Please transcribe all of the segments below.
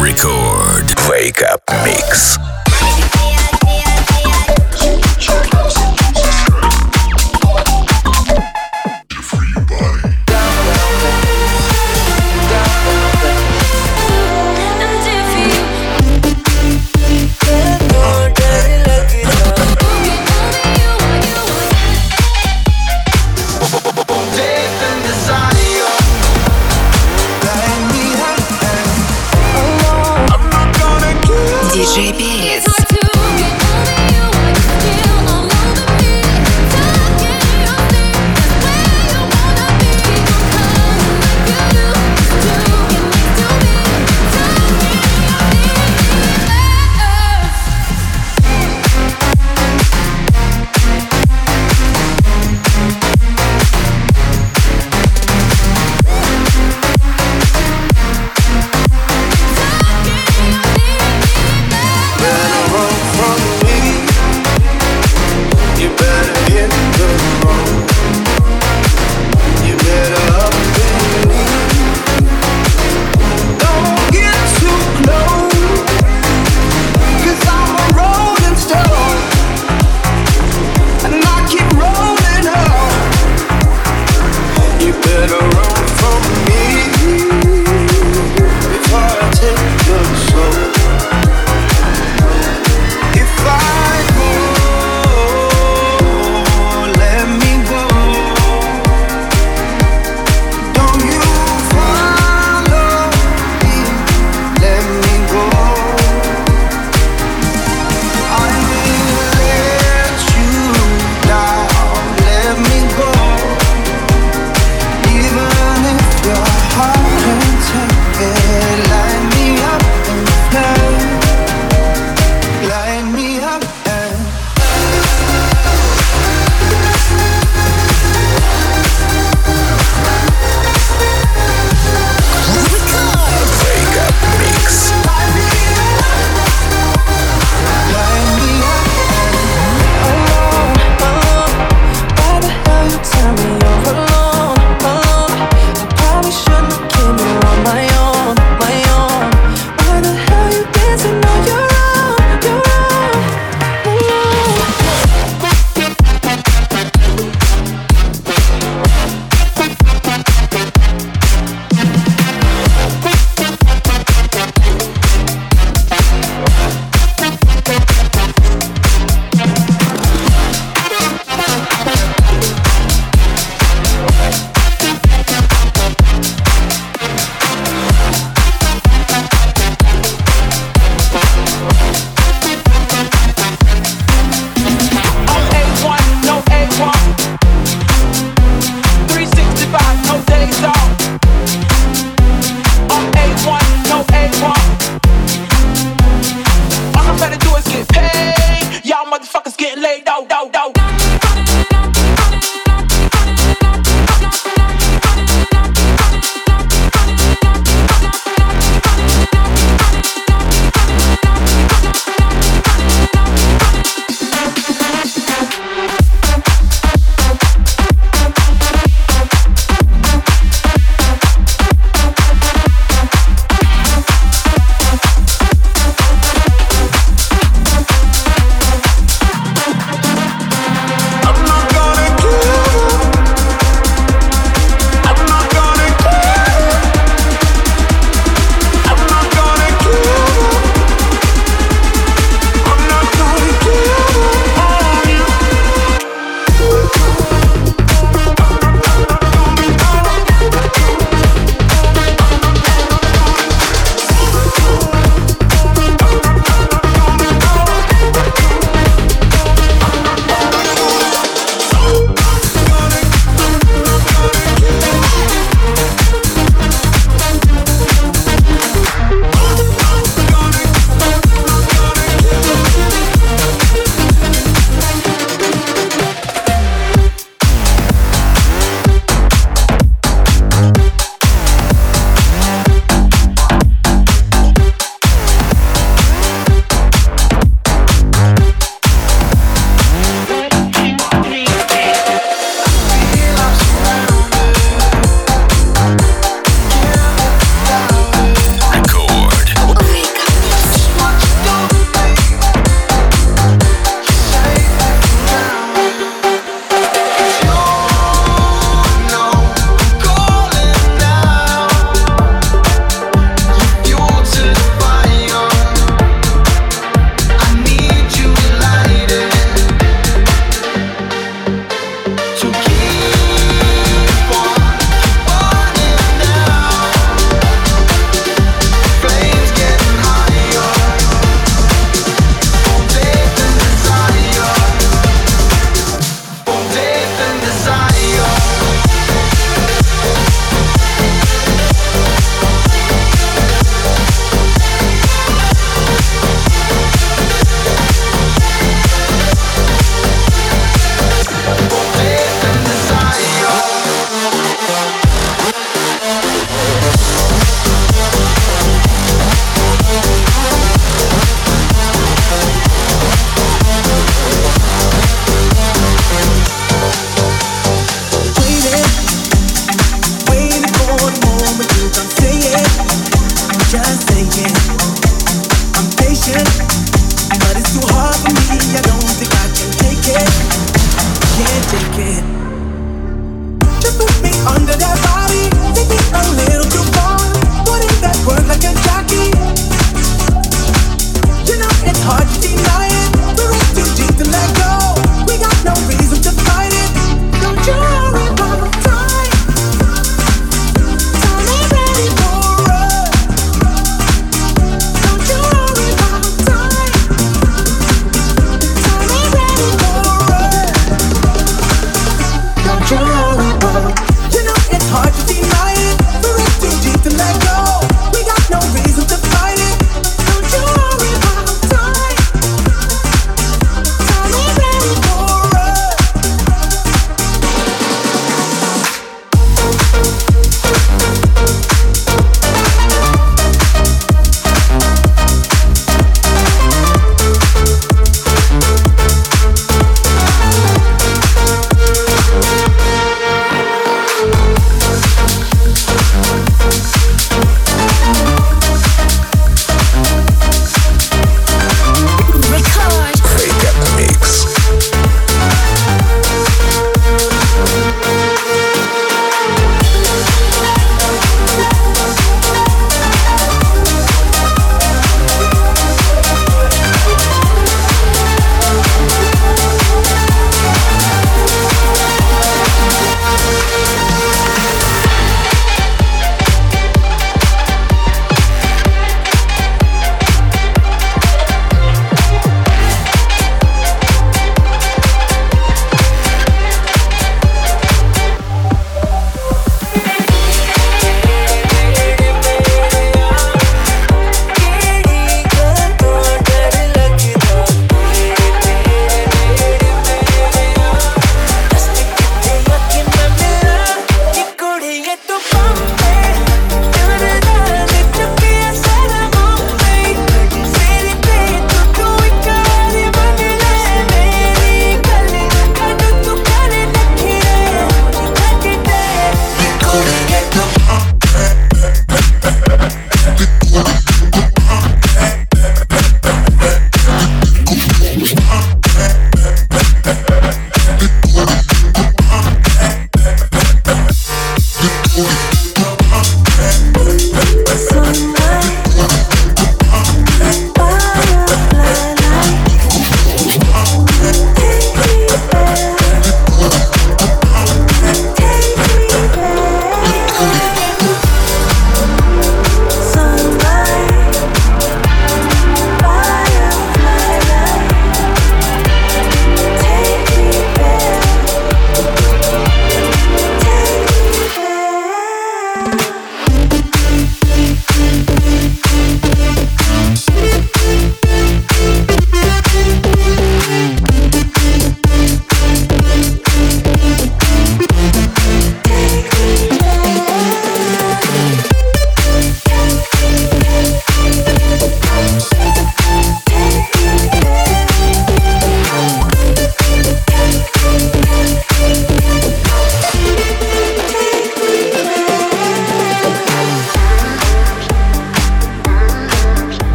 Record. Wake Up Mix.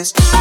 focus.